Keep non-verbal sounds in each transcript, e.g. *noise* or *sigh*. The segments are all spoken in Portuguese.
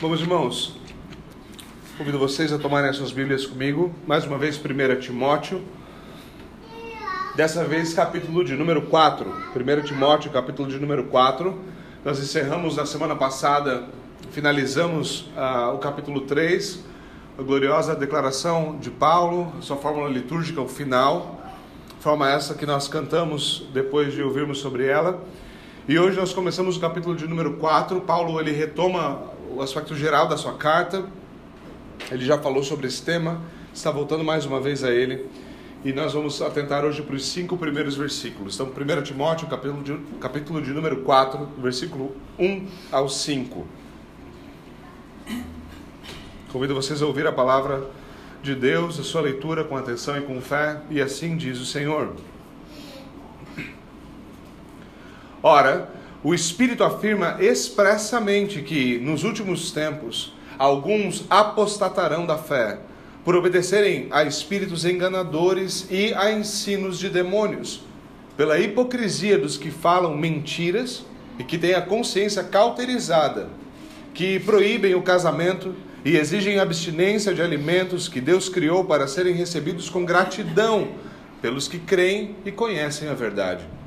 Vamos, irmãos. Convido vocês a tomarem as suas Bíblias comigo. Mais uma vez, 1 Timóteo. Dessa vez, capítulo de número 4. 1 Timóteo, capítulo de número 4. Nós encerramos na semana passada, finalizamos uh, o capítulo 3, a gloriosa declaração de Paulo, sua fórmula litúrgica, o final. Forma essa que nós cantamos depois de ouvirmos sobre ela. E hoje nós começamos o capítulo de número 4. Paulo ele retoma o aspecto geral da sua carta. Ele já falou sobre esse tema, está voltando mais uma vez a ele. E nós vamos atentar hoje para os cinco primeiros versículos. Então, 1 Timóteo, capítulo de, capítulo de número 4, versículo 1 ao 5. Convido vocês a ouvir a palavra de Deus, a sua leitura com atenção e com fé, e assim diz o Senhor. Ora, o Espírito afirma expressamente que, nos últimos tempos, alguns apostatarão da fé, por obedecerem a espíritos enganadores e a ensinos de demônios, pela hipocrisia dos que falam mentiras e que têm a consciência cauterizada, que proíbem o casamento e exigem abstinência de alimentos que Deus criou para serem recebidos com gratidão pelos que creem e conhecem a verdade.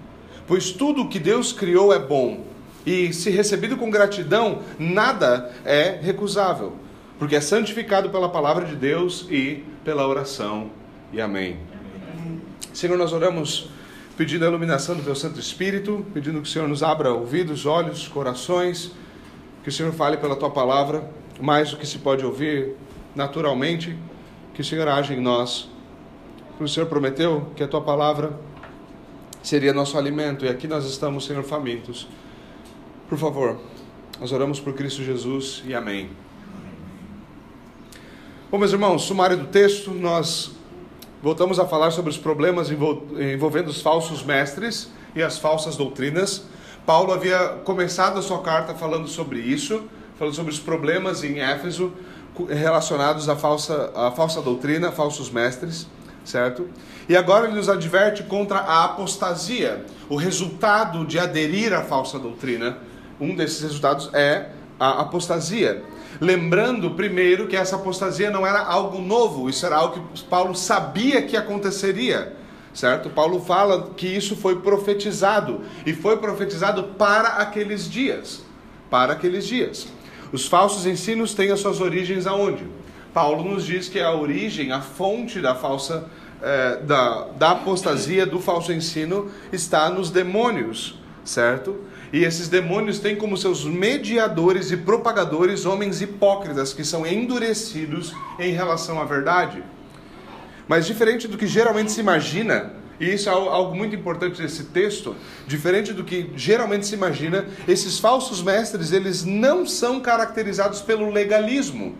Pois tudo o que Deus criou é bom, e se recebido com gratidão, nada é recusável, porque é santificado pela palavra de Deus e pela oração. E amém. Senhor, nós oramos pedindo a iluminação do Teu Santo Espírito, pedindo que o Senhor nos abra ouvidos, olhos, corações, que o Senhor fale pela Tua palavra, mais do que se pode ouvir naturalmente, que o Senhor age em nós. O Senhor prometeu que a Tua palavra seria nosso alimento. E aqui nós estamos, Senhor, famintos. Por favor, nós oramos por Cristo Jesus e amém. Bom, meus irmãos, sumário do texto, nós voltamos a falar sobre os problemas envolvendo os falsos mestres e as falsas doutrinas. Paulo havia começado a sua carta falando sobre isso, falando sobre os problemas em Éfeso relacionados à falsa, à falsa doutrina, falsos mestres certo? E agora ele nos adverte contra a apostasia, o resultado de aderir à falsa doutrina. Um desses resultados é a apostasia. Lembrando primeiro que essa apostasia não era algo novo, isso era algo que Paulo sabia que aconteceria, certo? Paulo fala que isso foi profetizado e foi profetizado para aqueles dias, para aqueles dias. Os falsos ensinos têm as suas origens aonde? Paulo nos diz que a origem, a fonte da falsa é, da, da apostasia, do falso ensino, está nos demônios, certo? E esses demônios têm como seus mediadores e propagadores homens hipócritas que são endurecidos em relação à verdade. Mas diferente do que geralmente se imagina, e isso é algo muito importante nesse texto, diferente do que geralmente se imagina, esses falsos mestres, eles não são caracterizados pelo legalismo.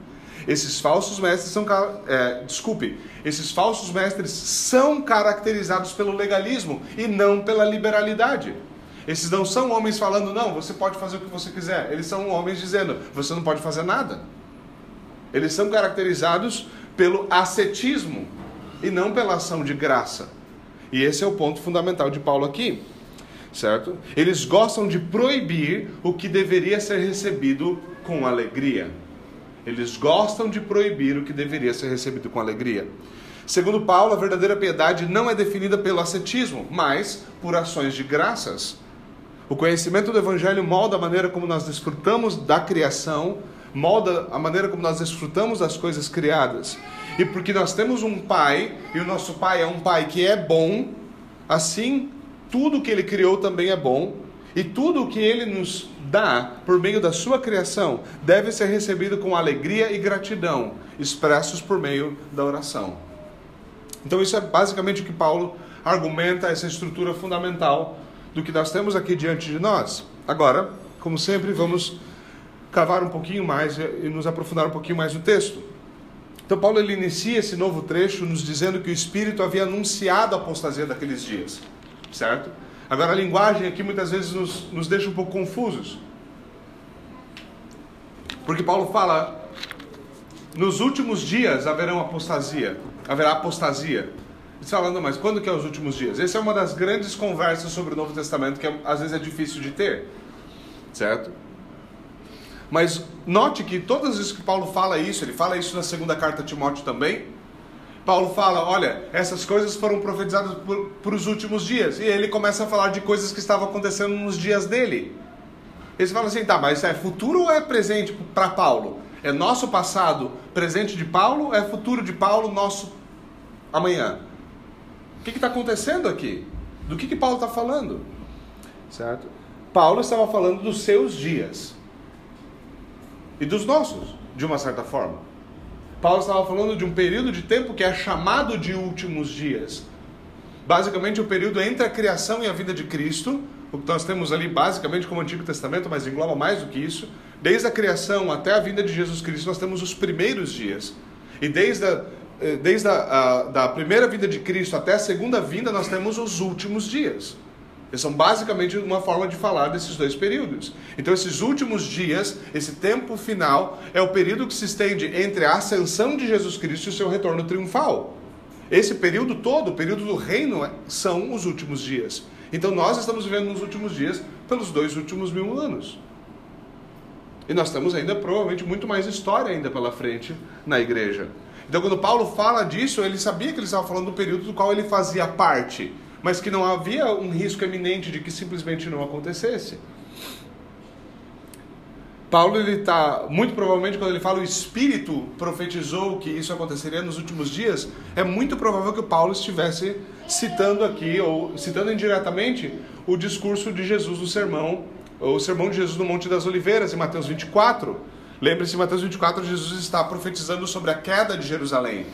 Esses falsos mestres são, é, desculpe, esses falsos mestres são caracterizados pelo legalismo e não pela liberalidade. Esses não são homens falando, não, você pode fazer o que você quiser. Eles são homens dizendo, você não pode fazer nada. Eles são caracterizados pelo ascetismo e não pela ação de graça. E esse é o ponto fundamental de Paulo aqui, certo? Eles gostam de proibir o que deveria ser recebido com alegria. Eles gostam de proibir o que deveria ser recebido com alegria. Segundo Paulo, a verdadeira piedade não é definida pelo ascetismo, mas por ações de graças. O conhecimento do Evangelho molda a maneira como nós desfrutamos da criação, molda a maneira como nós desfrutamos das coisas criadas. E porque nós temos um Pai, e o nosso Pai é um Pai que é bom, assim tudo que Ele criou também é bom, e tudo que Ele nos dá por meio da sua criação deve ser recebido com alegria e gratidão, expressos por meio da oração. Então, isso é basicamente o que Paulo argumenta, essa estrutura fundamental do que nós temos aqui diante de nós. Agora, como sempre, vamos cavar um pouquinho mais e nos aprofundar um pouquinho mais no texto. Então, Paulo ele inicia esse novo trecho nos dizendo que o Espírito havia anunciado a apostasia daqueles dias, certo? Agora, a linguagem aqui muitas vezes nos, nos deixa um pouco confusos. Porque Paulo fala: nos últimos dias haverá apostasia. Haverá apostasia. Você fala, não, mas quando que é os últimos dias? Essa é uma das grandes conversas sobre o Novo Testamento que às vezes é difícil de ter. Certo? Mas note que todas as vezes que Paulo fala isso, ele fala isso na segunda carta a Timóteo também. Paulo fala: olha, essas coisas foram profetizadas para os últimos dias. E ele começa a falar de coisas que estavam acontecendo nos dias dele. Eles falam assim: tá, mas é futuro ou é presente para Paulo? É nosso passado, presente de Paulo? É futuro de Paulo, nosso amanhã? O que está acontecendo aqui? Do que, que Paulo está falando? Certo? Paulo estava falando dos seus dias e dos nossos, de uma certa forma. Paulo estava falando de um período de tempo que é chamado de últimos dias. Basicamente, o período entre a criação e a vida de Cristo, o que nós temos ali basicamente como Antigo Testamento, mas engloba mais do que isso. Desde a criação até a vinda de Jesus Cristo, nós temos os primeiros dias. E desde a, eh, desde a, a da primeira vinda de Cristo até a segunda vinda, nós temos os últimos dias. São basicamente uma forma de falar desses dois períodos. Então, esses últimos dias, esse tempo final, é o período que se estende entre a ascensão de Jesus Cristo e o seu retorno triunfal. Esse período todo, o período do reino, são os últimos dias. Então, nós estamos vivendo nos últimos dias pelos dois últimos mil anos. E nós temos ainda, provavelmente, muito mais história ainda pela frente na igreja. Então, quando Paulo fala disso, ele sabia que ele estava falando do período do qual ele fazia parte mas que não havia um risco eminente de que simplesmente não acontecesse. Paulo ele está muito provavelmente quando ele fala o Espírito profetizou que isso aconteceria nos últimos dias, é muito provável que Paulo estivesse citando aqui ou citando indiretamente o discurso de Jesus no sermão, o sermão de Jesus no Monte das Oliveiras em Mateus 24. Lembre-se, em Mateus 24 Jesus está profetizando sobre a queda de Jerusalém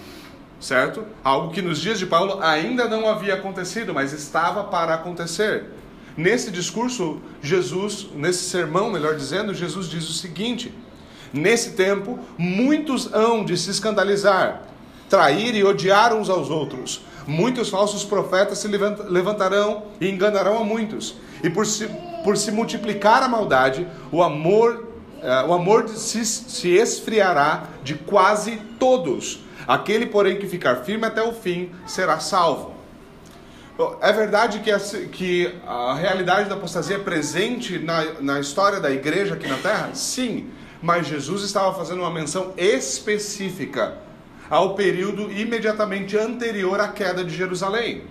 certo? Algo que nos dias de Paulo ainda não havia acontecido, mas estava para acontecer. Nesse discurso, Jesus, nesse sermão, melhor dizendo, Jesus diz o seguinte: Nesse tempo, muitos hão de se escandalizar, trair e odiar uns aos outros. Muitos falsos profetas se levantarão e enganarão a muitos. E por se, por se multiplicar a maldade, o amor, o amor se, se esfriará de quase todos Aquele, porém, que ficar firme até o fim será salvo. É verdade que a, que a realidade da apostasia é presente na, na história da igreja aqui na terra? Sim, mas Jesus estava fazendo uma menção específica ao período imediatamente anterior à queda de Jerusalém.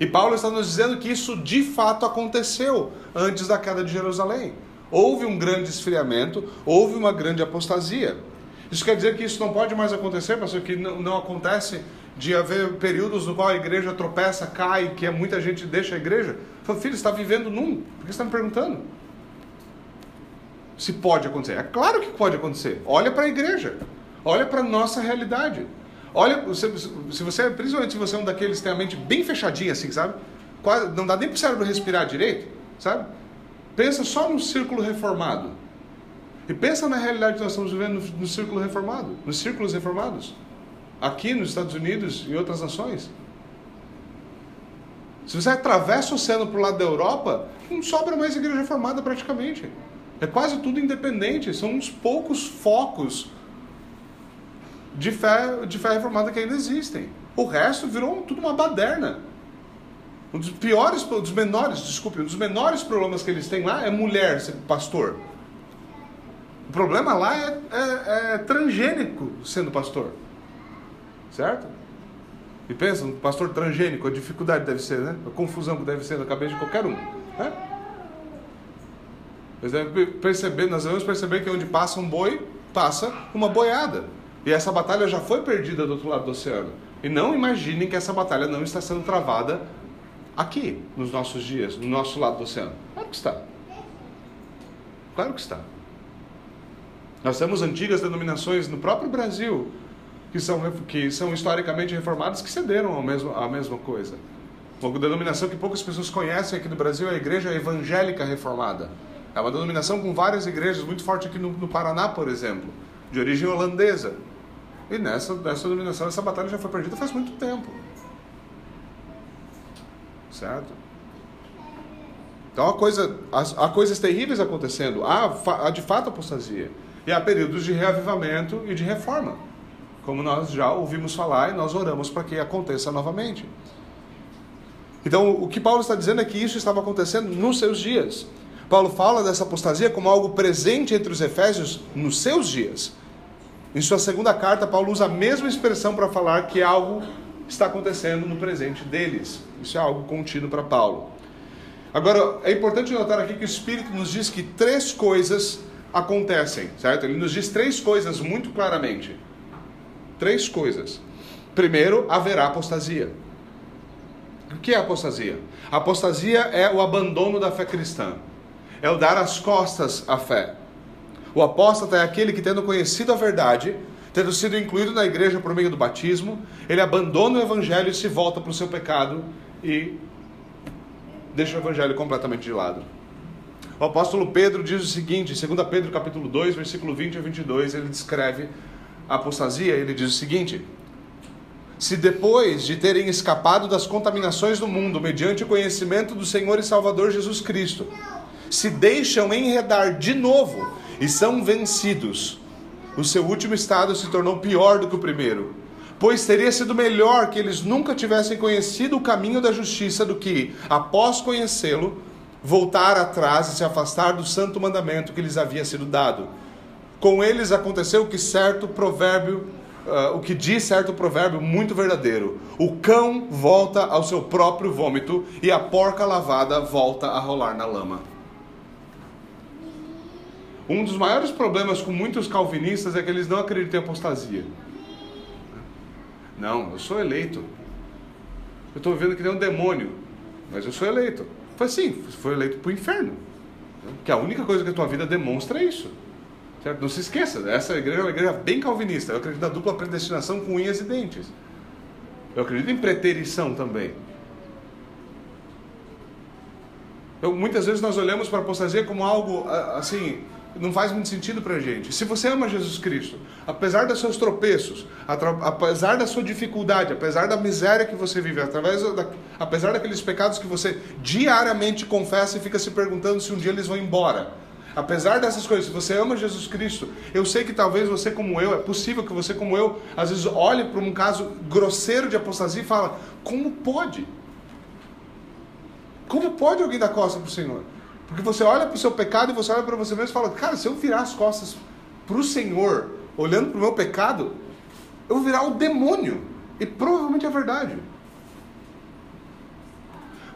E Paulo está nos dizendo que isso de fato aconteceu antes da queda de Jerusalém. Houve um grande esfriamento, houve uma grande apostasia. Isso quer dizer que isso não pode mais acontecer, pastor, que não, não acontece de haver períodos no qual a igreja tropeça, cai, que muita gente deixa a igreja? Falo, filho, está vivendo num. Por que você está me perguntando? Se pode acontecer. É claro que pode acontecer. Olha para a igreja. Olha para a nossa realidade. Olha, se você, principalmente se você é um daqueles que tem a mente bem fechadinha, assim, sabe? Quase, não dá nem para o cérebro respirar direito, sabe? Pensa só no círculo reformado. E pensa na realidade que nós estamos vivendo no, no círculo reformado, nos círculos reformados, aqui nos Estados Unidos e outras nações. Se você atravessa o oceano para o lado da Europa, não sobra mais igreja reformada praticamente. É quase tudo independente, são uns poucos focos de fé, de fé reformada que ainda existem. O resto virou tudo uma baderna. Um dos piores, um dos menores, desculpe, um dos menores problemas que eles têm lá é mulher ser pastor. O problema lá é, é, é transgênico sendo pastor. Certo? E pensa, um pastor transgênico, a dificuldade deve ser, né? A confusão que deve ser na cabeça de qualquer um. Né? Vocês devem perceber, nós devemos perceber que onde passa um boi, passa uma boiada. E essa batalha já foi perdida do outro lado do oceano. E não imaginem que essa batalha não está sendo travada aqui, nos nossos dias, no nosso lado do oceano. Claro que está. Claro que está. Nós temos antigas denominações no próprio Brasil que são, que são historicamente reformadas que cederam ao mesmo, à mesma coisa. Uma denominação que poucas pessoas conhecem aqui no Brasil é a Igreja Evangélica Reformada. É uma denominação com várias igrejas, muito forte aqui no, no Paraná, por exemplo, de origem holandesa. E nessa, nessa denominação, essa batalha já foi perdida faz muito tempo. Certo? Então há, coisa, há, há coisas terríveis acontecendo. Há, há de fato apostasia. E há períodos de reavivamento e de reforma, como nós já ouvimos falar e nós oramos para que aconteça novamente. Então, o que Paulo está dizendo é que isso estava acontecendo nos seus dias. Paulo fala dessa apostasia como algo presente entre os efésios nos seus dias. Em sua segunda carta, Paulo usa a mesma expressão para falar que algo está acontecendo no presente deles. Isso é algo contínuo para Paulo. Agora, é importante notar aqui que o Espírito nos diz que três coisas acontecem, certo? Ele nos diz três coisas muito claramente. Três coisas. Primeiro, haverá apostasia. O que é apostasia? apostasia é o abandono da fé cristã. É o dar as costas à fé. O apóstata é aquele que, tendo conhecido a verdade, tendo sido incluído na igreja por meio do batismo, ele abandona o evangelho e se volta para o seu pecado e deixa o evangelho completamente de lado. O apóstolo Pedro diz o seguinte, em 2 Pedro capítulo 2, versículo 20 a 22, ele descreve a apostasia, ele diz o seguinte: Se depois de terem escapado das contaminações do mundo mediante o conhecimento do Senhor e Salvador Jesus Cristo, se deixam enredar de novo e são vencidos, o seu último estado se tornou pior do que o primeiro pois teria sido melhor que eles nunca tivessem conhecido o caminho da justiça do que, após conhecê-lo, voltar atrás e se afastar do santo mandamento que lhes havia sido dado. Com eles aconteceu o que certo provérbio, uh, o que diz certo provérbio muito verdadeiro: o cão volta ao seu próprio vômito e a porca lavada volta a rolar na lama. Um dos maiores problemas com muitos calvinistas é que eles não acreditam em apostasia. Não, eu sou eleito. Eu estou vivendo que nem um demônio, mas eu sou eleito. Foi assim, foi eleito para o inferno. Que a única coisa que a tua vida demonstra é isso. Certo? Não se esqueça, essa igreja é uma igreja bem calvinista. Eu acredito na dupla predestinação com unhas e dentes. Eu acredito em preterição também. Muitas vezes nós olhamos para a apostasia como algo assim, não faz muito sentido para a gente. Se você ama Jesus Cristo, apesar dos seus tropeços, apesar da sua dificuldade, apesar da miséria que você vive, através da, apesar daqueles pecados que você diariamente confessa e fica se perguntando se um dia eles vão embora. Apesar dessas coisas, se você ama Jesus Cristo, eu sei que talvez você como eu, é possível que você como eu, às vezes olhe para um caso grosseiro de apostasia e fala: como pode? Como pode alguém dar costa para o Senhor? Porque você olha para o seu pecado e você olha para você mesmo e fala: Cara, se eu virar as costas para o Senhor, olhando para o meu pecado, eu vou virar o demônio. E provavelmente é verdade.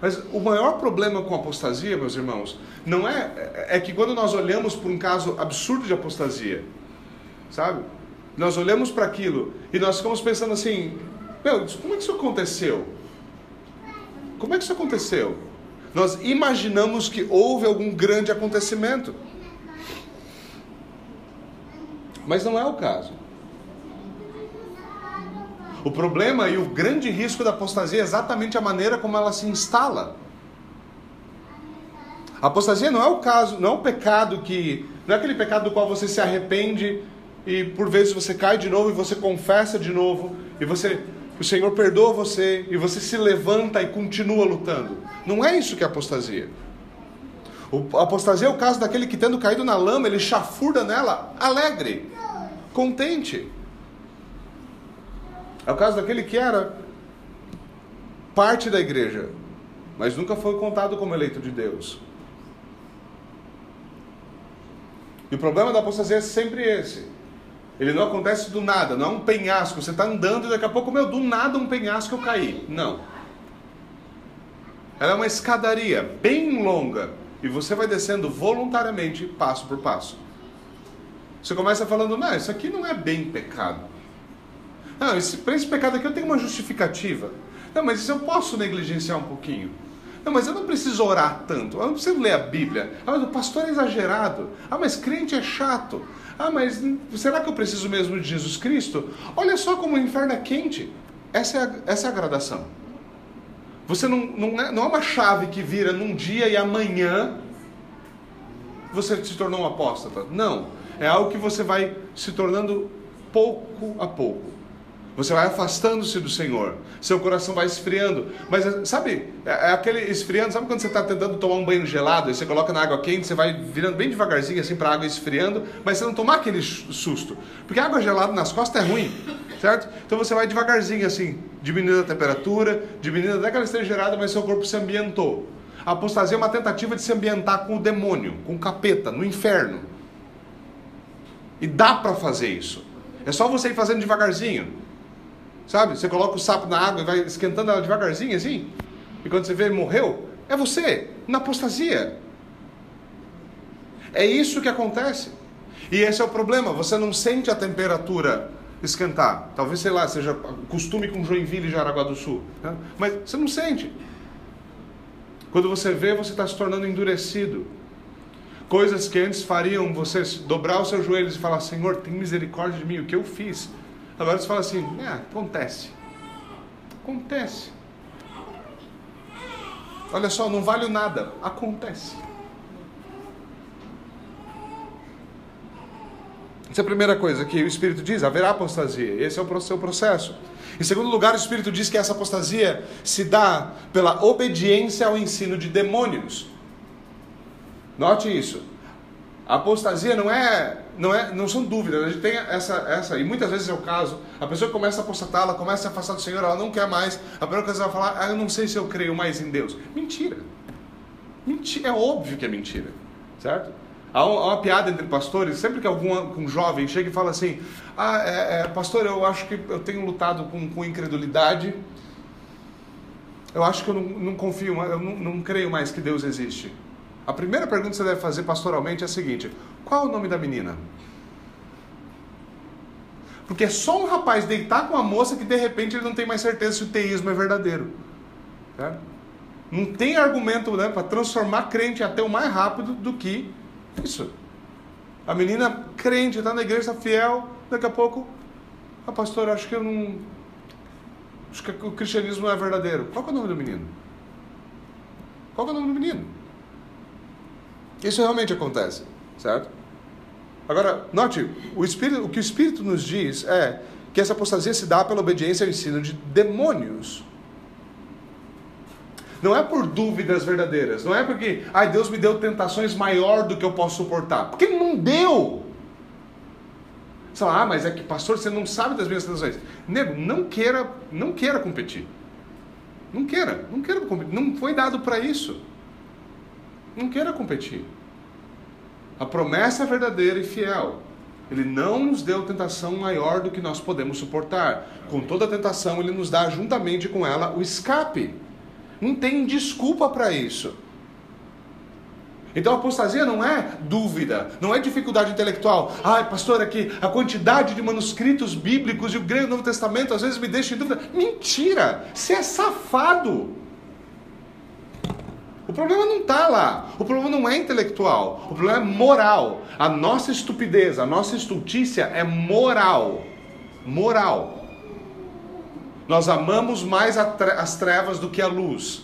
Mas o maior problema com apostasia, meus irmãos, não é, é que quando nós olhamos para um caso absurdo de apostasia, sabe? Nós olhamos para aquilo e nós ficamos pensando assim: Meu, como é que isso aconteceu? Como é que isso aconteceu? Nós imaginamos que houve algum grande acontecimento. Mas não é o caso. O problema e o grande risco da apostasia é exatamente a maneira como ela se instala. A apostasia não é o caso, não é o pecado que. Não é aquele pecado do qual você se arrepende e por vezes você cai de novo e você confessa de novo e você o Senhor perdoa você e você se levanta e continua lutando. Não é isso que é apostasia. O, apostasia é o caso daquele que, tendo caído na lama, ele chafurda nela, alegre, contente. É o caso daquele que era parte da igreja, mas nunca foi contado como eleito de Deus. E o problema da apostasia é sempre esse. Ele não acontece do nada, não é um penhasco. Você está andando e daqui a pouco, meu, do nada um penhasco eu caí. Não. Ela é uma escadaria bem longa e você vai descendo voluntariamente, passo por passo. Você começa falando, não, isso aqui não é bem pecado. Não, para esse pecado aqui eu tenho uma justificativa. Não, mas isso eu posso negligenciar um pouquinho. Não, mas eu não preciso orar tanto. Eu não preciso ler a Bíblia. Ah, mas o pastor é exagerado. Ah, mas crente é chato. Ah, mas será que eu preciso mesmo de Jesus Cristo? Olha só como o inferno é quente. Essa é a, essa é a gradação. Você não, não, é, não é uma chave que vira num dia e amanhã você se tornou um apóstata. Não. É algo que você vai se tornando pouco a pouco. Você vai afastando-se do Senhor. Seu coração vai esfriando. Mas sabe, é, é aquele esfriando. Sabe quando você está tentando tomar um banho gelado e você coloca na água quente, você vai virando bem devagarzinho assim para a água esfriando, mas você não tomar aquele susto. Porque água gelada nas costas é ruim, certo? Então você vai devagarzinho assim, diminuindo a temperatura, diminuindo até que ela esteja gerada, mas seu corpo se ambientou. A apostasia é uma tentativa de se ambientar com o demônio, com o capeta, no inferno. E dá para fazer isso. É só você ir fazendo devagarzinho. Sabe? Você coloca o sapo na água e vai esquentando ela devagarzinho assim. E quando você vê morreu, é você, na apostasia. É isso que acontece. E esse é o problema, você não sente a temperatura esquentar. Talvez, sei lá, seja costume com Joinville e Jaraguá do Sul. Né? Mas você não sente. Quando você vê, você está se tornando endurecido. Coisas que antes fariam você dobrar os seus joelhos e falar: Senhor, tem misericórdia de mim, o que eu fiz? Agora você fala assim: é, acontece. Acontece. Olha só, não vale nada. Acontece. Essa é a primeira coisa que o Espírito diz: haverá apostasia. Esse é o seu processo. Em segundo lugar, o Espírito diz que essa apostasia se dá pela obediência ao ensino de demônios. Note isso. A apostasia não é, não é, não são dúvidas. A gente tem essa, essa e muitas vezes é o caso. A pessoa começa a apostatar, ela começa a se afastar do Senhor, ela não quer mais. A primeira coisa ela falar, ah, eu não sei se eu creio mais em Deus. Mentira. Mentira. É óbvio que é mentira, certo? Há uma piada entre pastores, sempre que algum um jovem chega e fala assim: Ah, é, é, pastor, eu acho que eu tenho lutado com, com incredulidade. Eu acho que eu não, não confio, eu não, não creio mais que Deus existe. A primeira pergunta que você deve fazer pastoralmente é a seguinte: Qual é o nome da menina? Porque é só um rapaz deitar com uma moça que de repente ele não tem mais certeza se o teísmo é verdadeiro. Certo? Não tem argumento né, para transformar crente até o mais rápido do que isso. A menina crente, está na igreja, está fiel, daqui a pouco, a ah, pastora, acho que eu não. Acho que o cristianismo não é verdadeiro. Qual é o nome do menino? Qual é o nome do menino? Isso realmente acontece, certo? Agora, note, o, espírito, o que o Espírito nos diz é que essa apostasia se dá pela obediência ao ensino de demônios. Não é por dúvidas verdadeiras. Não é porque, ai, Deus me deu tentações maior do que eu posso suportar. Porque Ele não deu. Você fala, ah, mas é que, pastor, você não sabe das minhas tentações. Nego, não queira, não queira competir. Não queira, não queira competir. Não foi dado para isso. Não queira competir. A promessa é verdadeira e fiel. Ele não nos deu tentação maior do que nós podemos suportar. Com toda tentação, ele nos dá juntamente com ela o escape. Não tem desculpa para isso. Então a apostasia não é dúvida, não é dificuldade intelectual. Ai, pastor, aqui a quantidade de manuscritos bíblicos e o grande Novo Testamento às vezes me deixa em dúvida. Mentira! Você é safado. O problema não está lá. O problema não é intelectual. O problema é moral. A nossa estupidez, a nossa estultícia é moral. Moral. Nós amamos mais as trevas do que a luz.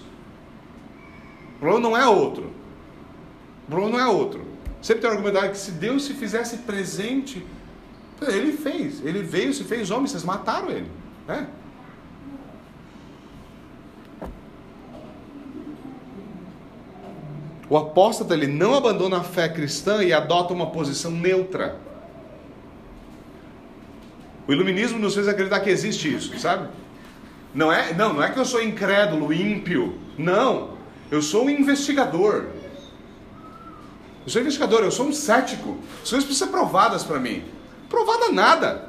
O problema não é outro. O problema não é outro. Sempre tem a argumentar que se Deus se fizesse presente, ele fez. Ele veio, se fez homem, vocês mataram ele. Né? O apóstolo ele não abandona a fé cristã e adota uma posição neutra. O iluminismo nos fez acreditar que existe isso, sabe? Não é, não, não é que eu sou incrédulo, ímpio. Não. Eu sou um investigador. Eu sou investigador, eu sou um cético. As coisas precisam ser provadas para mim. Provada nada.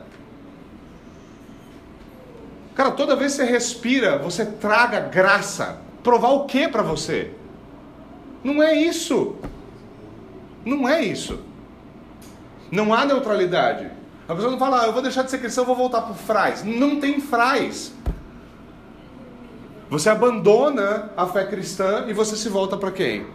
Cara, toda vez que você respira, você traga graça. Provar o que para você? Não é isso. Não é isso. Não há neutralidade. A pessoa não fala, ah, eu vou deixar de ser cristão, eu vou voltar para o fraz. Não tem fraz. Você abandona a fé cristã e você se volta para quem?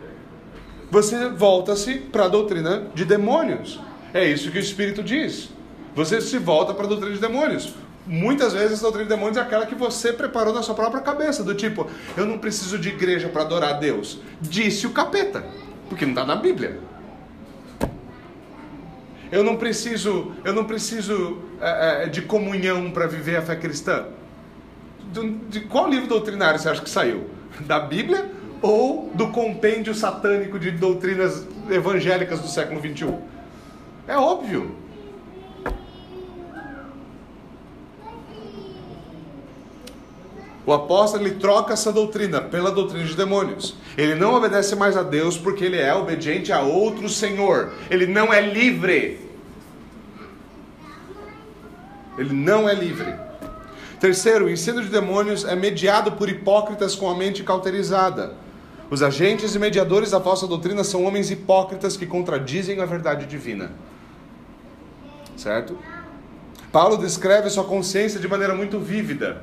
Você volta-se para a doutrina de demônios. É isso que o Espírito diz. Você se volta para a doutrina de demônios. Muitas vezes a doutrina de demônios é aquela que você preparou na sua própria cabeça, do tipo, eu não preciso de igreja para adorar a Deus. Disse o capeta, porque não está na Bíblia. Eu não preciso, eu não preciso é, é, de comunhão para viver a fé cristã de qual livro doutrinário você acha que saiu? Da Bíblia ou do compêndio satânico de doutrinas evangélicas do século 21? É óbvio. O apóstolo ele troca essa doutrina pela doutrina de demônios. Ele não obedece mais a Deus porque ele é obediente a outro Senhor. Ele não é livre. Ele não é livre. Terceiro, o ensino de demônios é mediado por hipócritas com a mente cauterizada. Os agentes e mediadores da falsa doutrina são homens hipócritas que contradizem a verdade divina. Certo? Paulo descreve sua consciência de maneira muito vívida.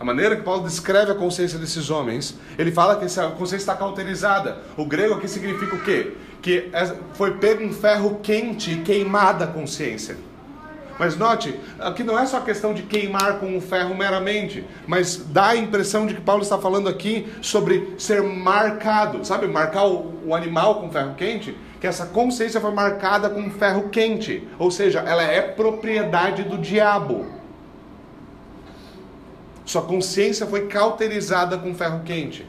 A maneira que Paulo descreve a consciência desses homens, ele fala que essa consciência está cauterizada. O grego aqui significa o quê? Que é, foi pego um ferro quente e queimada a consciência. Mas note, aqui não é só questão de queimar com o ferro meramente, mas dá a impressão de que Paulo está falando aqui sobre ser marcado. Sabe, marcar o, o animal com ferro quente? Que essa consciência foi marcada com ferro quente. Ou seja, ela é propriedade do diabo. Sua consciência foi cauterizada com ferro quente.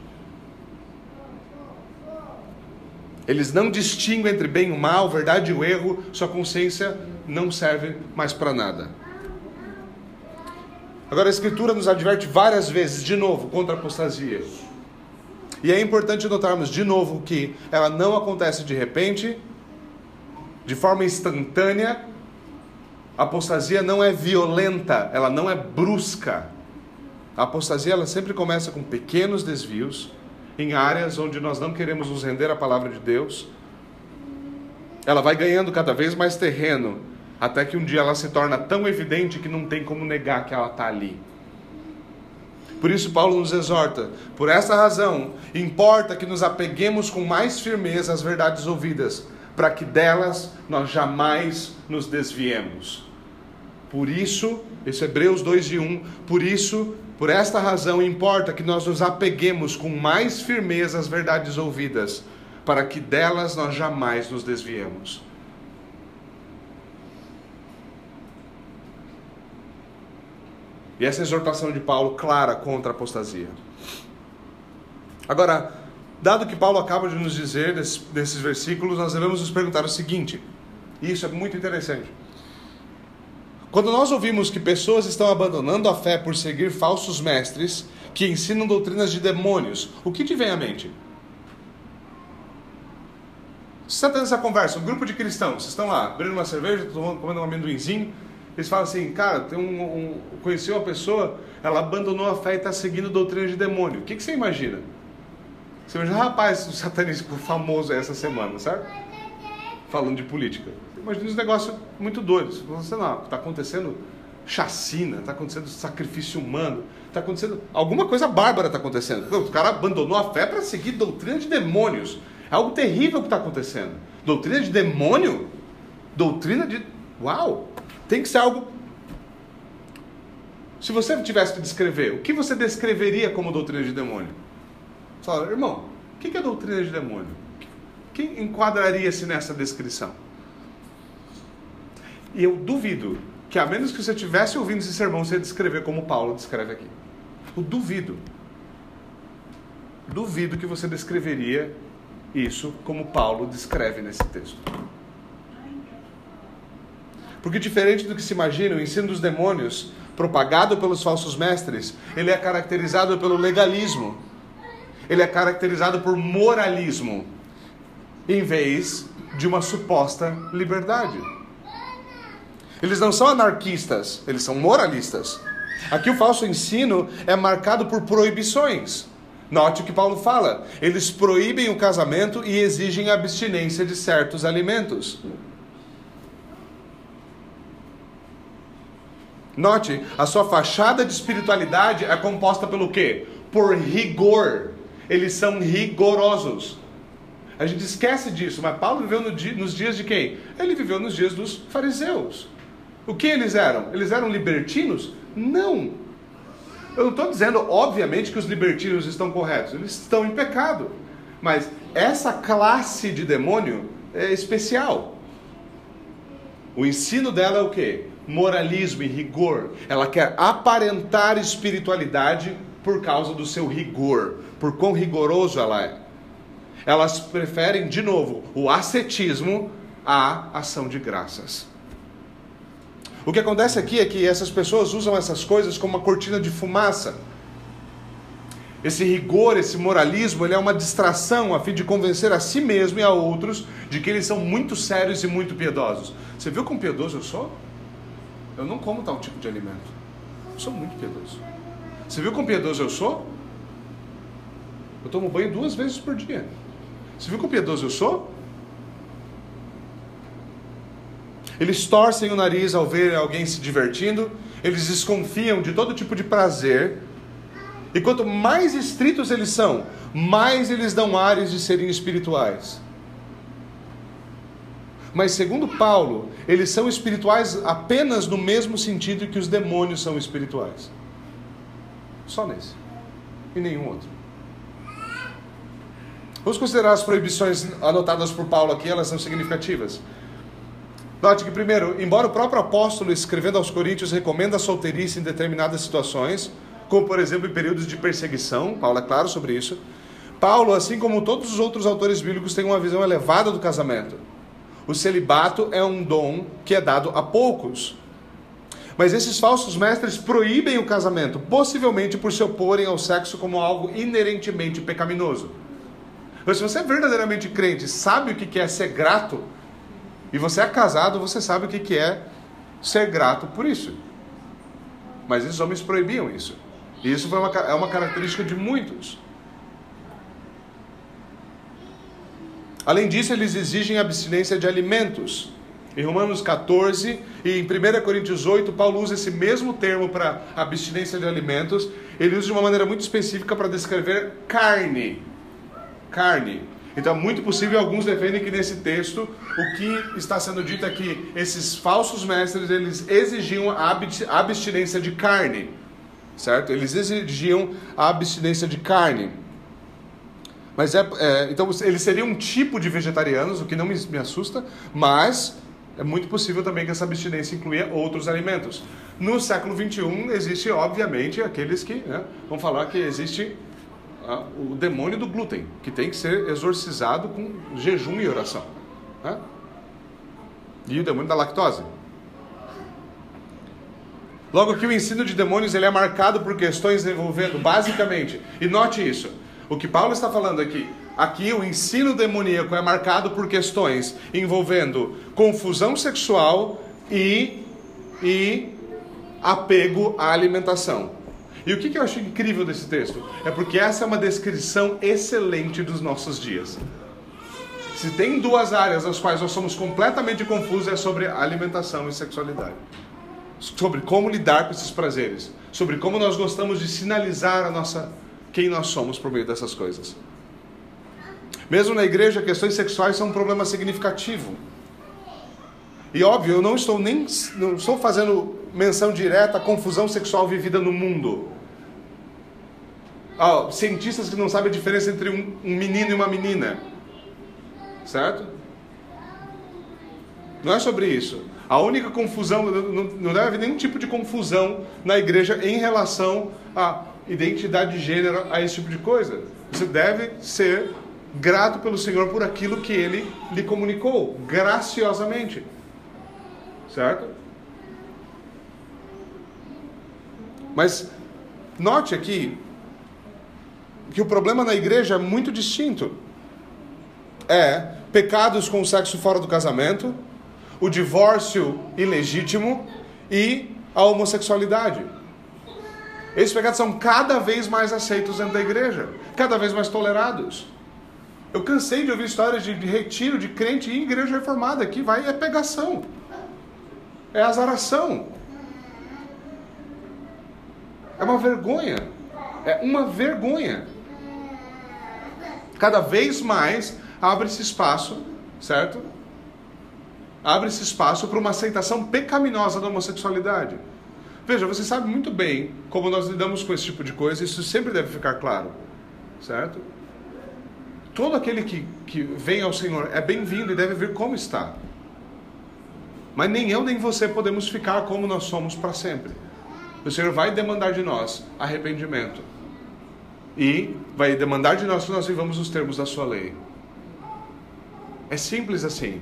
Eles não distinguem entre bem e mal, verdade e o erro. Sua consciência não serve mais para nada. Agora a Escritura nos adverte várias vezes, de novo, contra a apostasia. E é importante notarmos de novo que ela não acontece de repente, de forma instantânea. A apostasia não é violenta, ela não é brusca. A apostasia ela sempre começa com pequenos desvios em áreas onde nós não queremos nos render à palavra de Deus. Ela vai ganhando cada vez mais terreno, até que um dia ela se torna tão evidente que não tem como negar que ela está ali. Por isso, Paulo nos exorta: por essa razão, importa que nos apeguemos com mais firmeza às verdades ouvidas, para que delas nós jamais nos desviemos. Por isso, esse Hebreus 2 e 1, por isso por esta razão, importa que nós nos apeguemos com mais firmeza às verdades ouvidas, para que delas nós jamais nos desviemos. E essa exortação de Paulo clara contra a apostasia. Agora, dado que Paulo acaba de nos dizer nesses versículos, nós devemos nos perguntar o seguinte, e isso é muito interessante. Quando nós ouvimos que pessoas estão abandonando a fé por seguir falsos mestres que ensinam doutrinas de demônios, o que te vem à mente? Você está tendo essa conversa, um grupo de cristãos, vocês estão lá, abrindo uma cerveja, comendo um amendoinzinho, eles falam assim, cara, tem um, um, conheci uma pessoa, ela abandonou a fé e está seguindo doutrina de demônio. O que, que você imagina? Você imagina, rapaz, o satanismo famoso essa semana, certo? Falando de política imagina uns negócios muito doidos. Você não, está acontecendo chacina, está acontecendo sacrifício humano, está acontecendo. Alguma coisa bárbara está acontecendo. O cara abandonou a fé para seguir doutrina de demônios. É algo terrível que está acontecendo. Doutrina de demônio? Doutrina de. Uau! Tem que ser algo. Se você tivesse que descrever, o que você descreveria como doutrina de demônio? Fala, irmão, o que é doutrina de demônio? Quem enquadraria-se nessa descrição? E eu duvido que, a menos que você tivesse ouvindo esse sermão, você descrever como Paulo descreve aqui. Eu duvido. Duvido que você descreveria isso como Paulo descreve nesse texto. Porque, diferente do que se imagina, o ensino dos demônios, propagado pelos falsos mestres, ele é caracterizado pelo legalismo. Ele é caracterizado por moralismo, em vez de uma suposta liberdade. Eles não são anarquistas, eles são moralistas. Aqui o falso ensino é marcado por proibições. Note o que Paulo fala: eles proíbem o casamento e exigem a abstinência de certos alimentos. Note, a sua fachada de espiritualidade é composta pelo quê? Por rigor. Eles são rigorosos. A gente esquece disso, mas Paulo viveu no nos dias de quem? Ele viveu nos dias dos fariseus. O que eles eram? Eles eram libertinos? Não. Eu não estou dizendo, obviamente, que os libertinos estão corretos. Eles estão em pecado. Mas essa classe de demônio é especial. O ensino dela é o quê? Moralismo e rigor. Ela quer aparentar espiritualidade por causa do seu rigor, por quão rigoroso ela é. Elas preferem, de novo, o ascetismo à ação de graças. O que acontece aqui é que essas pessoas usam essas coisas como uma cortina de fumaça. Esse rigor, esse moralismo, ele é uma distração a fim de convencer a si mesmo e a outros de que eles são muito sérios e muito piedosos. Você viu como piedoso eu sou? Eu não como tal tipo de alimento. Eu sou muito piedoso. Você viu como piedoso eu sou? Eu tomo banho duas vezes por dia. Você viu como piedoso eu sou? Eles torcem o nariz ao ver alguém se divertindo, eles desconfiam de todo tipo de prazer. E quanto mais estritos eles são, mais eles dão ares de serem espirituais. Mas segundo Paulo, eles são espirituais apenas no mesmo sentido que os demônios são espirituais. Só nesse. E nenhum outro. Vamos considerar as proibições anotadas por Paulo aqui, elas são significativas. Note que, primeiro, embora o próprio apóstolo, escrevendo aos Coríntios, recomenda a solteirice em determinadas situações, como por exemplo em períodos de perseguição, Paulo é claro sobre isso, Paulo, assim como todos os outros autores bíblicos, tem uma visão elevada do casamento. O celibato é um dom que é dado a poucos. Mas esses falsos mestres proíbem o casamento, possivelmente por se oporem ao sexo como algo inerentemente pecaminoso. Mas se você é verdadeiramente crente, sabe o que é ser grato e você é casado, você sabe o que é ser grato por isso. Mas esses homens proibiam isso. E isso foi uma, é uma característica de muitos. Além disso, eles exigem abstinência de alimentos. Em Romanos 14 e em 1 Coríntios 8, Paulo usa esse mesmo termo para abstinência de alimentos. Ele usa de uma maneira muito específica para descrever carne. Carne. Então, é muito possível, alguns defendem que nesse texto, o que está sendo dito é que esses falsos mestres, eles exigiam a abstinência de carne, certo? Eles exigiam a abstinência de carne. Mas é, é, então, eles seriam um tipo de vegetarianos, o que não me, me assusta, mas é muito possível também que essa abstinência incluía outros alimentos. No século 21, existe, obviamente, aqueles que né, vão falar que existe o demônio do glúten, que tem que ser exorcizado com jejum e oração. Né? E o demônio da lactose. Logo que o ensino de demônios ele é marcado por questões envolvendo, basicamente, e note isso, o que Paulo está falando aqui, aqui o ensino demoníaco é marcado por questões envolvendo confusão sexual e, e apego à alimentação. E o que, eu acho incrível desse texto? É porque essa é uma descrição excelente dos nossos dias. Se tem duas áreas nas quais nós somos completamente confusos, é sobre alimentação e sexualidade. Sobre como lidar com esses prazeres. Sobre como nós gostamos de sinalizar a nossa, quem nós somos por meio dessas coisas. Mesmo na igreja, questões sexuais são um problema significativo. E óbvio, eu não estou nem não estou fazendo menção direta à confusão sexual vivida no mundo oh, cientistas que não sabem a diferença entre um, um menino e uma menina. Certo? Não é sobre isso. A única confusão, não, não deve haver nenhum tipo de confusão na igreja em relação à identidade de gênero, a esse tipo de coisa. Você deve ser grato pelo Senhor por aquilo que Ele lhe comunicou, graciosamente. Certo? Mas note aqui que o problema na igreja é muito distinto. É pecados com o sexo fora do casamento, o divórcio ilegítimo e a homossexualidade. Esses pecados são cada vez mais aceitos dentro da igreja, cada vez mais tolerados. Eu cansei de ouvir histórias de, de retiro de crente em igreja reformada, que vai é pegação, é azaração. É uma vergonha, é uma vergonha cada vez mais abre-se espaço, certo? Abre-se espaço para uma aceitação pecaminosa da homossexualidade. Veja, você sabe muito bem como nós lidamos com esse tipo de coisa, isso sempre deve ficar claro, certo? Todo aquele que, que vem ao Senhor é bem-vindo e deve vir como está. Mas nem eu nem você podemos ficar como nós somos para sempre. O Senhor vai demandar de nós arrependimento e vai demandar de nós que nós vivamos os termos da sua lei. É simples assim.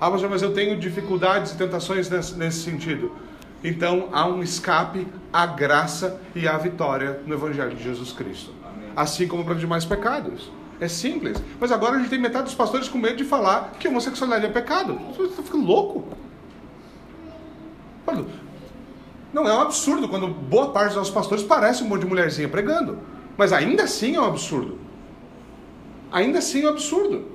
Ah, mas eu tenho dificuldades e tentações nesse, sentido. então há um escape à graça e à vitória no Evangelho de Jesus Cristo. Assim como para os demais pecados. É simples. Mas agora a gente tem metade dos pastores com medo de falar que homossexualidade é pecado. Você está ficando louco? Não, é um absurdo quando boa parte dos nossos pastores parece um monte de mulherzinha pregando. Mas ainda assim é um absurdo. Ainda assim é um absurdo.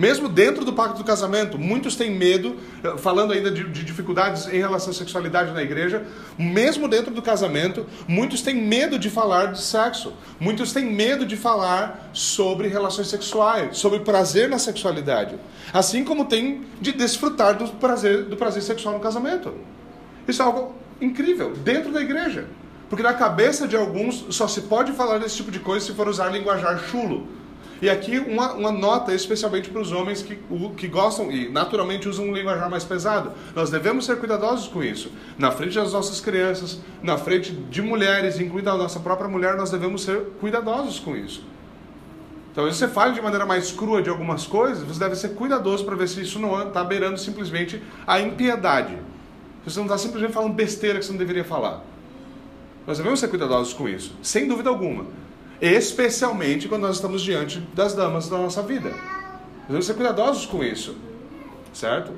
Mesmo dentro do pacto do casamento, muitos têm medo, eh, falando ainda de, de, dificuldades em relação à sexualidade na igreja, mesmo dentro do casamento, muitos têm medo de falar de sexo. Muitos têm medo de falar sobre relações sexuais, sobre prazer na sexualidade. Assim como tem de desfrutar do prazer, do prazer sexual no casamento. Isso é algo incrível, dentro da igreja. Porque na cabeça de alguns só se pode falar desse tipo de coisa se for usar linguajar chulo e aqui uma, uma nota especialmente para os homens que, que gostam e naturalmente usam um linguajar mais pesado. Nós devemos ser cuidadosos com isso. Na frente das nossas crianças, na frente de mulheres, incluindo a nossa própria mulher, nós devemos ser cuidadosos com isso. Talvez você fale de maneira mais crua de algumas coisas, você deve ser cuidadoso para ver se isso não está beirando simplesmente a impiedade. Você não está simplesmente falando besteira que você não deveria falar. Nós devemos ser cuidadosos com isso, sem dúvida alguma especialmente quando nós estamos diante das damas da nossa vida. Nós devemos ser cuidadosos com isso, certo?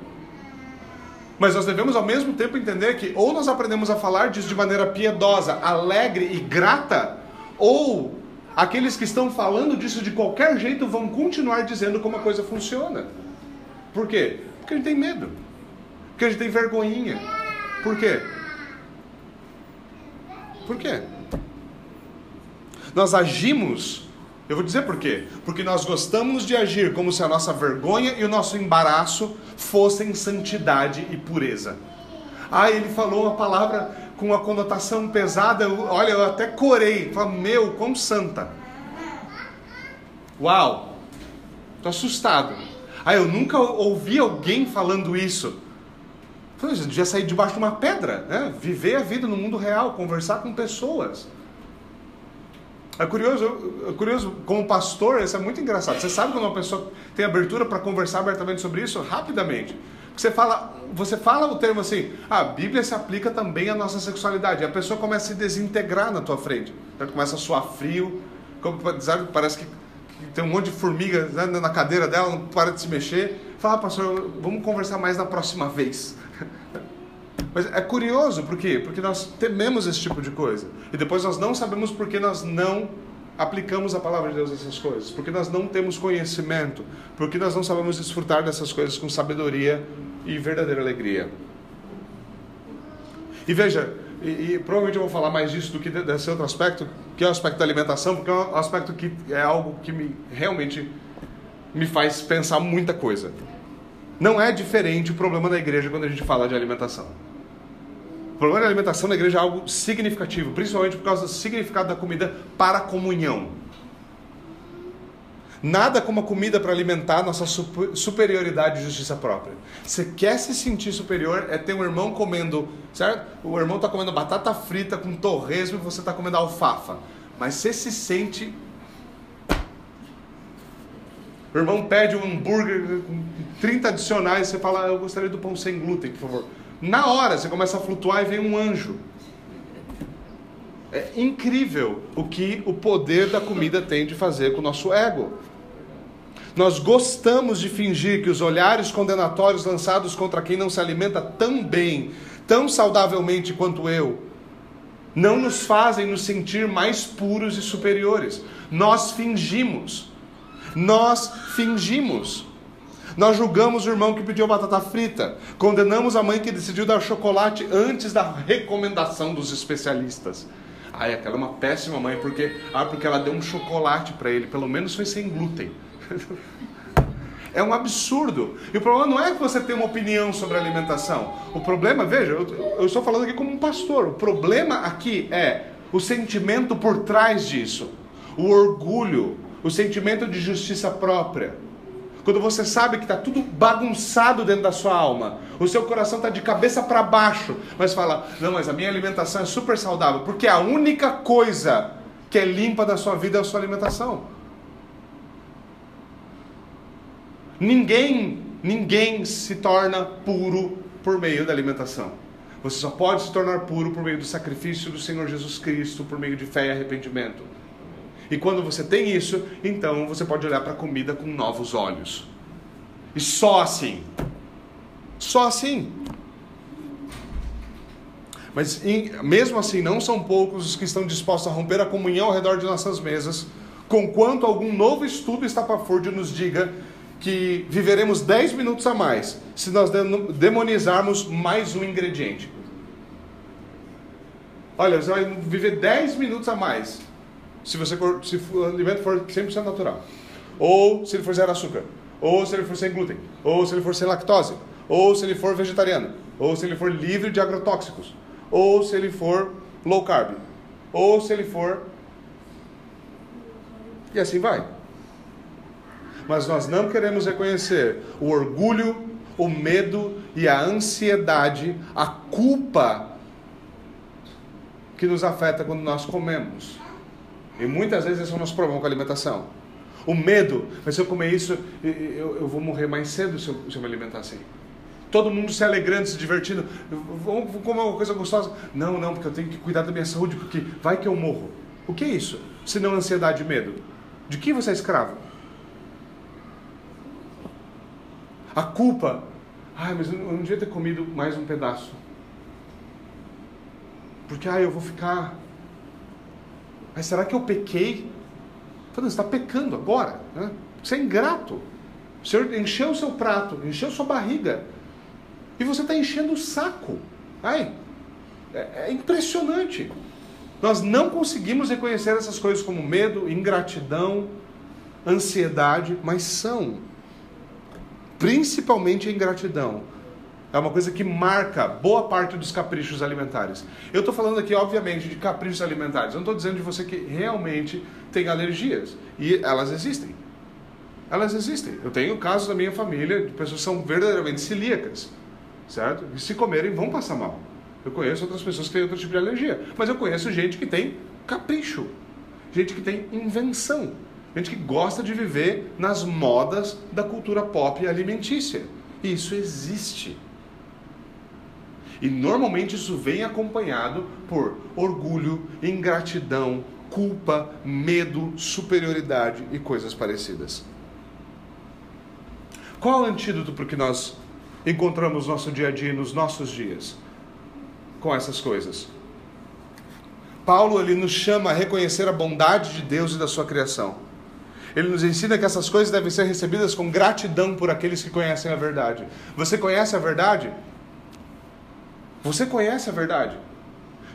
Mas nós devemos ao mesmo tempo entender que ou nós aprendemos a falar disso de maneira piedosa, alegre e grata, ou aqueles que estão falando disso de qualquer jeito vão continuar dizendo como a coisa funciona. Por quê? Porque a gente tem medo. Porque a gente tem vergonhinha. Por quê? Por quê? Nós agimos, eu vou dizer por quê? Porque nós gostamos de agir como se a nossa vergonha e o nosso embaraço fossem santidade e pureza. Ah, ele falou uma palavra com uma conotação pesada, olha, eu até corei, falo, meu, como santa. Uau, tô assustado. Ah, eu nunca ouvi alguém falando isso. Falei, devia sair debaixo de uma pedra, né? Viver a vida no mundo real, conversar com pessoas. É curioso, é curioso, como pastor, isso é muito engraçado. Você sabe quando uma pessoa tem abertura para conversar abertamente sobre isso? Rapidamente. Você fala, você fala o termo assim, ah, a Bíblia se aplica também à nossa sexualidade. E a pessoa começa a se desintegrar na tua frente. Ela começa a suar frio, sabe, parece que, tem um monte de formiga né, na cadeira dela, não para de se mexer. Fala, pastor, vamos conversar mais na próxima vez. *laughs* Mas é curioso, por quê? Porque nós tememos esse tipo de coisa. E depois nós não sabemos por que nós não aplicamos a palavra de Deus nessas coisas. Porque nós não temos conhecimento. Porque nós não sabemos desfrutar dessas coisas com sabedoria e verdadeira alegria. E veja, e, e, provavelmente eu vou falar mais disso do que desse outro aspecto, que é o aspecto da alimentação, porque é um aspecto que é algo que me, realmente me faz pensar muita coisa. Não é diferente o problema da igreja quando a gente fala de alimentação. Problema da alimentação na igreja é algo significativo, principalmente por causa do significado da comida para a comunhão. Nada como a comida para alimentar nossa superioridade e justiça própria. Você quer se sentir superior é ter um irmão comendo, certo? O irmão está comendo batata frita com torresmo e você está comendo alfafa. Mas você se sente o irmão pede um hambúrguer com 30 adicionais, você fala, eu gostaria do pão sem glúten, por favor. Na hora você começa a flutuar e vem um anjo. É incrível o que o poder da comida tem de fazer com o nosso ego. Nós gostamos de fingir que os olhares condenatórios lançados contra quem não se alimenta tão bem, tão saudavelmente quanto eu, não nos fazem nos sentir mais puros e superiores. Nós fingimos. Nós fingimos. Nós julgamos o irmão que pediu batata frita. Condenamos a mãe que decidiu dar chocolate antes da recomendação dos especialistas. Ai, aquela é uma péssima mãe, porque, ah, porque ela deu um chocolate para ele, pelo menos foi sem glúten. *laughs* É um absurdo. E o problema não é que você tem uma opinião sobre alimentação. O problema, veja, eu, eu estou falando aqui como um pastor. O problema aqui é o sentimento por trás disso. O orgulho, o sentimento de justiça própria. Quando você sabe que está tudo bagunçado dentro da sua alma, o seu coração está de cabeça para baixo, mas fala: não, mas a minha alimentação é super saudável, porque a única coisa que é limpa da sua vida é a sua alimentação. Ninguém, ninguém se torna puro por meio da alimentação. Você só pode se tornar puro por meio do sacrifício do Senhor Jesus Cristo, por meio de fé e arrependimento. E quando você tem isso, então você pode olhar para a comida com novos olhos. E só assim. Só assim. Mas mesmo assim, não são poucos os que estão dispostos a romper a comunhão ao redor de nossas mesas, conquanto algum novo estudo está para fora e nos diga que viveremos 10 minutos a mais se nós demonizarmos mais um ingrediente. Olha, você vai viver 10 minutos a mais se, você se o alimento for 100% natural. Ou se ele for zero açúcar. Ou se ele for sem glúten. Ou se ele for sem lactose. Ou se ele for vegetariano. Ou se ele for livre de agrotóxicos. Ou se ele for low carb. Ou se ele for. E assim vai mas nós não queremos reconhecer o orgulho, o medo e a ansiedade, a culpa que nos afeta quando nós comemos. E muitas vezes esse é o nosso problema com a alimentação. O medo, mas se eu comer isso, eu, eu vou morrer mais cedo se eu, se eu me alimentar assim. Todo mundo se alegrando, se divertindo. Vamos comer uma coisa gostosa. Não, não, porque eu tenho que cuidar da minha saúde, porque vai que eu morro. O que é isso? Se não ansiedade e medo? De que você é escravo? A culpa. Ai, mas eu não devia ter comido mais um pedaço. Porque, ai, eu vou ficar. Mas será que eu pequei? Você está pecando agora. Né? Você é ingrato. O Senhor encheu o seu prato, encheu sua barriga. E você está enchendo o saco. Ai, é, é impressionante. Nós não conseguimos reconhecer essas coisas como medo, ingratidão, ansiedade, mas são principalmente a ingratidão. É uma coisa que marca boa parte dos caprichos alimentares. Eu estou falando aqui, obviamente, de caprichos alimentares. Eu não estou dizendo de você que realmente tem alergias. E elas existem. Elas existem. Eu tenho casos da minha família de pessoas que são verdadeiramente celíacas. Certo? E se comerem, vão passar mal. Eu conheço outras pessoas que têm outro tipo de alergia. Mas eu conheço gente que tem capricho. Gente que tem invenção. Gente que gosta de viver nas modas da cultura pop alimentícia. E isso existe. E normalmente isso vem acompanhado por orgulho, ingratidão, culpa, medo, superioridade e coisas parecidas. Qual o antídoto para o que nós encontramos no nosso dia a dia, nos nossos dias, com essas coisas? Paulo ele nos chama a reconhecer a bondade de Deus e da sua criação. Ele nos ensina que essas coisas devem ser recebidas com gratidão por aqueles que conhecem a verdade. Você conhece a verdade? Você conhece a verdade?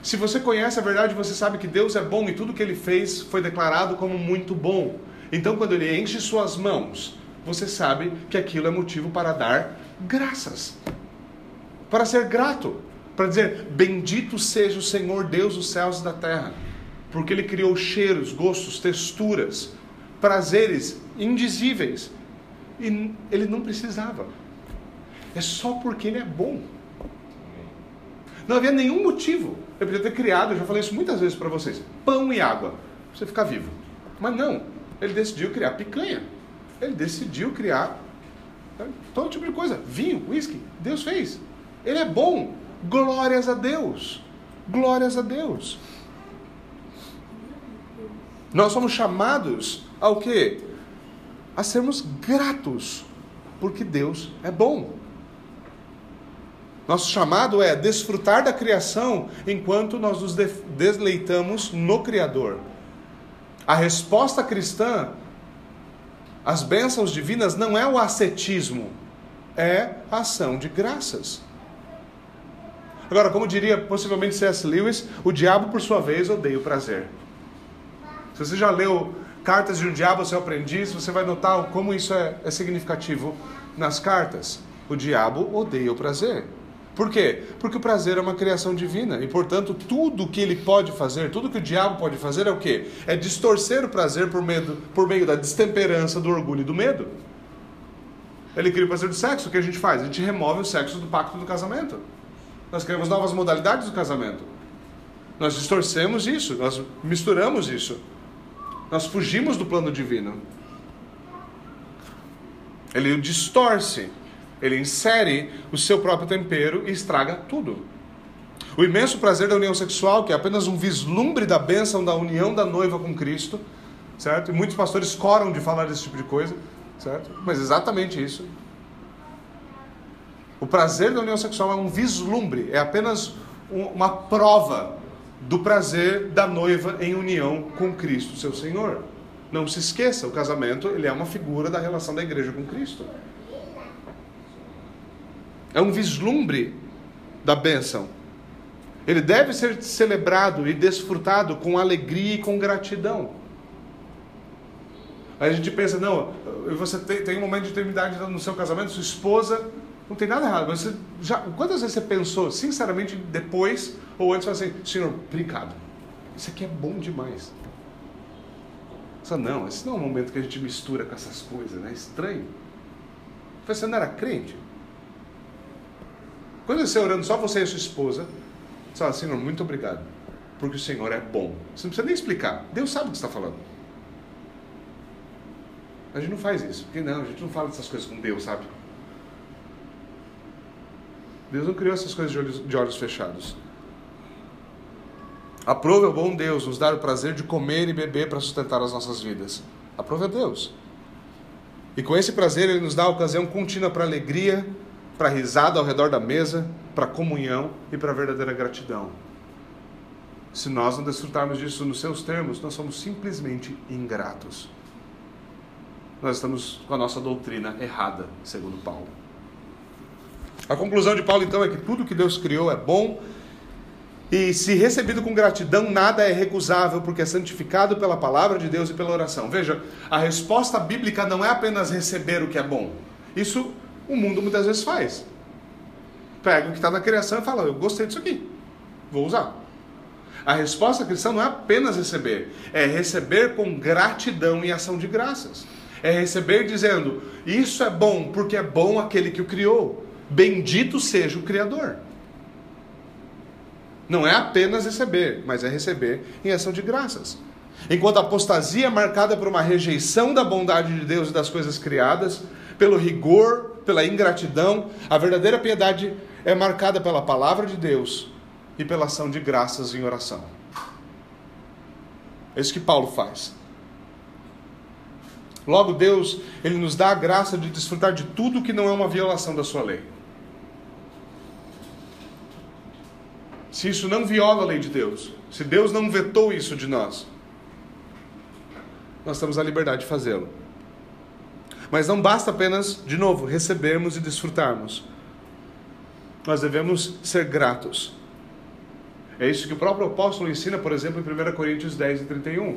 Se você conhece a verdade, você sabe que Deus é bom e tudo que ele fez foi declarado como muito bom. Então, quando ele enche suas mãos, você sabe que aquilo é motivo para dar graças, para ser grato, para dizer: Bendito seja o Senhor Deus dos céus e da terra, porque ele criou cheiros, gostos, texturas prazeres indizíveis. E ele não precisava. É só porque ele é bom. Não havia nenhum motivo. Eu podia ter criado, eu já falei isso muitas vezes para vocês: pão e água, para você ficar vivo. Mas não, ele decidiu criar picanha. Ele decidiu criar né, todo tipo de coisa. Vinho, uísque, Deus fez. Ele é bom. Glórias a Deus. Glórias a Deus. Nós somos chamados ao que? A sermos gratos, porque Deus é bom. Nosso chamado é desfrutar da criação enquanto nós nos deleitamos no Criador. A resposta cristã às bênçãos divinas não é o ascetismo, é a ação de graças. Agora, como diria possivelmente C.S. Lewis, o diabo, por sua vez, odeia o prazer. Se você já leu Cartas de um Diabo, seu aprendiz, você vai notar como isso é, é significativo nas cartas. O diabo odeia o prazer. Por quê? Porque o prazer é uma criação divina e, portanto, tudo que ele pode fazer, tudo que o diabo pode fazer é o quê? É distorcer o prazer por, medo, por meio da destemperança, do orgulho e do medo. Ele cria o prazer do sexo, o que a gente faz? A gente remove o sexo do pacto do casamento. Nós criamos novas modalidades do casamento. Nós distorcemos isso, nós misturamos isso. Nós fugimos do plano divino. Ele o distorce. Ele insere o seu próprio tempero e estraga tudo. O imenso prazer da união sexual, que é apenas um vislumbre da bênção da união da noiva com Cristo, certo? E muitos pastores coram de falar desse tipo de coisa, certo? Mas exatamente isso. O prazer da união sexual é um vislumbre, é apenas uma prova do prazer da noiva em união com Cristo, seu Senhor. Não se esqueça, o casamento ele é uma figura da relação da igreja com Cristo. É um vislumbre da bênção. Ele deve ser celebrado e desfrutado com alegria e com gratidão. Aí a gente pensa, não, você tem, tem um momento de intimidade no seu casamento, sua esposa, não tem nada errado, mas você já, quantas vezes você pensou, sinceramente, depois ou antes, assim, Senhor, obrigado, isso aqui é bom demais. Só não, esse não é um momento que a gente mistura com essas coisas, né? Estranho. Você não era crente? Quando você orando só você e sua esposa, você fala, Senhor, muito obrigado, porque o Senhor é bom. Você não precisa nem explicar, Deus sabe o que está falando. A gente não faz isso, porque não, a gente não fala dessas coisas com Deus, sabe? Deus não criou essas coisas de olhos, de olhos fechados. Aprove ao bom Deus nos dar o prazer de comer e beber para sustentar as nossas vidas. Aprove a Deus. E com esse prazer, Ele nos dá a ocasião contínua para alegria, para risada ao redor da mesa, para comunhão e para verdadeira gratidão. Se nós não desfrutarmos disso nos seus termos, nós somos simplesmente ingratos. Nós estamos com a nossa doutrina errada, segundo Paulo. A conclusão de Paulo, então, é que tudo que Deus criou é bom e, se recebido com gratidão, nada é recusável, porque é santificado pela palavra de Deus e pela oração. Veja, a resposta bíblica não é apenas receber o que é bom. Isso o mundo muitas vezes faz. Pega o que está na criação e fala: Eu gostei disso aqui, vou usar. A resposta cristã não é apenas receber, é receber com gratidão e ação de graças. É receber dizendo: Isso é bom porque é bom aquele que o criou. Bendito seja o Criador. Não é apenas receber, mas é receber em ação de graças. Enquanto a apostasia é marcada por uma rejeição da bondade de Deus e das coisas criadas, pelo rigor, pela ingratidão, a verdadeira piedade é marcada pela palavra de Deus e pela ação de graças em oração. É isso que Paulo faz. Logo, Deus, Ele nos dá a graça de desfrutar de tudo que não é uma violação da Sua lei. se isso não viola a lei de Deus, se Deus não vetou isso de nós, nós temos a liberdade de fazê-lo. Mas não basta apenas, de novo, recebermos e desfrutarmos. Nós devemos ser gratos. É isso que o próprio apóstolo ensina, por exemplo, em 1 Coríntios 10 e 31.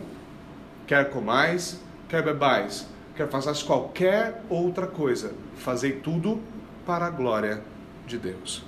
Quer comais, quer bebais, quer façais qualquer outra coisa, fazei tudo para a glória de Deus.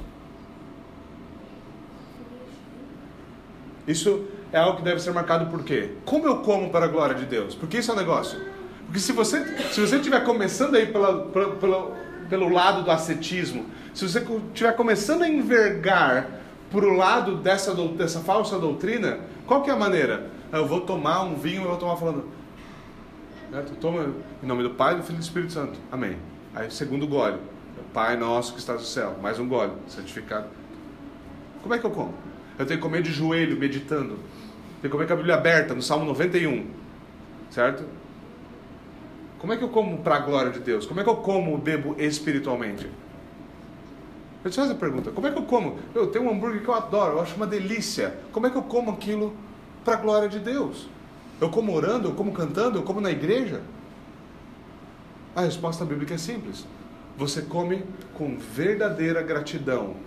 Isso é algo que deve ser marcado por quê? Como eu como para a glória de Deus? Porque isso é um negócio. Porque se você se você estiver começando aí pela, pela, pelo lado do ascetismo, se você estiver começando a envergar por o lado dessa, dessa falsa doutrina, qual que é a maneira? Ah, eu vou tomar um vinho, eu vou tomar falando. Né? Toma em nome do Pai, do Filho e do Espírito Santo. Amém. Aí segundo gole. Pai nosso que está no céu. Mais um gole. Santificado. Como é que eu como? Eu tenho que comer de joelho, meditando. Tenho que comer com a Bíblia aberta, no Salmo 91. Certo? Como é que eu como para a glória de Deus? Como é que eu como, bebo espiritualmente? Eu te faço a pergunta: como é que eu como? Eu tenho um hambúrguer que eu adoro, eu acho uma delícia. Como é que eu como aquilo para a glória de Deus? Eu como orando, eu como cantando, eu como na igreja? A resposta bíblica é simples. Você come com verdadeira gratidão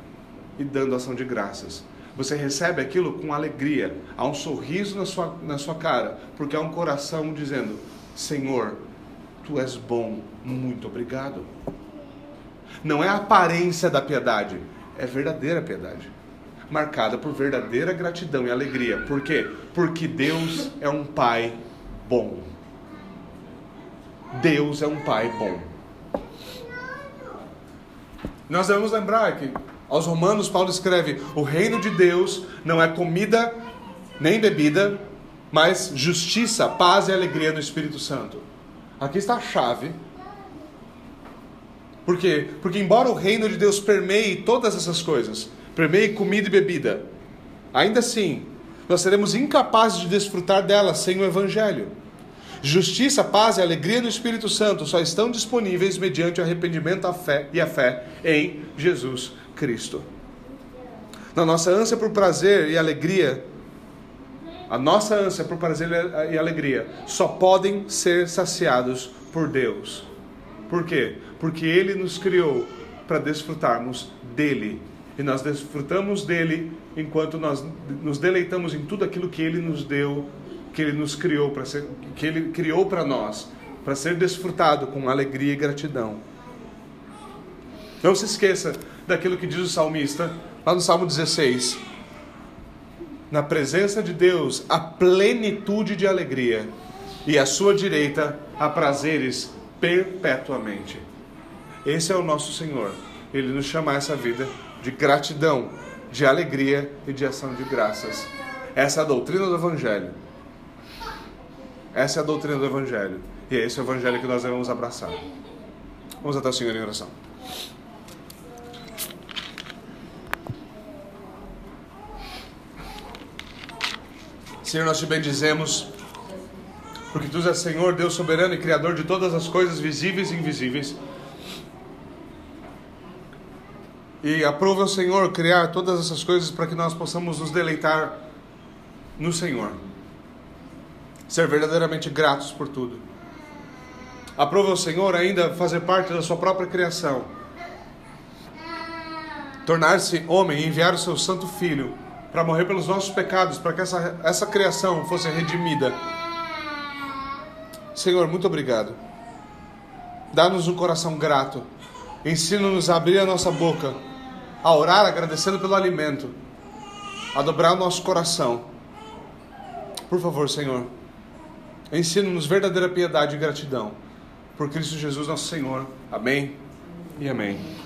e dando ação de graças. Você recebe aquilo com alegria, há um sorriso na sua, na sua cara, porque há um coração dizendo: Senhor, tu és bom, muito obrigado. Não é a aparência da piedade, é verdadeira piedade, marcada por verdadeira gratidão e alegria. Por quê? Porque Deus é um Pai bom. Deus é um Pai bom. Nós devemos lembrar que aos Romanos, Paulo escreve: O reino de Deus não é comida nem bebida, mas justiça, paz e alegria no Espírito Santo. Aqui está a chave Por quê? Porque embora o reino de Deus permeie todas essas coisas, permeie comida e bebida, ainda assim, nós seremos incapazes de desfrutar delas sem o evangelho. Justiça, paz e alegria no Espírito Santo só estão disponíveis mediante o arrependimento a fé e a fé em Jesus Cristo. Na nossa ânsia por prazer e alegria, a nossa ânsia por prazer e alegria só podem ser saciados por Deus. Por quê? Porque Ele nos criou para desfrutarmos dele. E nós desfrutamos dele enquanto nós nos deleitamos em tudo aquilo que Ele nos deu que ele nos criou para ser, que ele criou para nós, para ser desfrutado com alegria e gratidão. Não se esqueça daquilo que diz o salmista, lá no Salmo 16. Na presença de Deus, a plenitude de alegria, e à sua direita há prazeres perpetuamente. Esse é o nosso Senhor. Ele nos chama a essa vida de gratidão, de alegria e de ação de graças. Essa é a doutrina do Evangelho. Essa é a doutrina do Evangelho. E é esse o Evangelho que nós devemos abraçar. Vamos até o Senhor em oração. Senhor, nós te bendizemos, porque tu és Senhor, Deus soberano e Criador de todas as coisas visíveis e invisíveis. E aprova, Senhor, criar todas essas coisas para que nós possamos nos deleitar no Senhor ser verdadeiramente gratos por tudo. Aprova o Senhor ainda fazer parte da sua própria criação, tornar-se homem e enviar o seu Santo Filho para morrer pelos nossos pecados, para que essa, essa criação fosse redimida. Senhor, muito obrigado. Dá-nos um coração grato. Ensina-nos a abrir a nossa boca, a orar agradecendo pelo alimento, a dobrar o nosso coração. Por favor, Senhor. Ensina-nos verdadeira piedade e gratidão. Por Cristo Jesus, nosso Senhor. Amém e amém.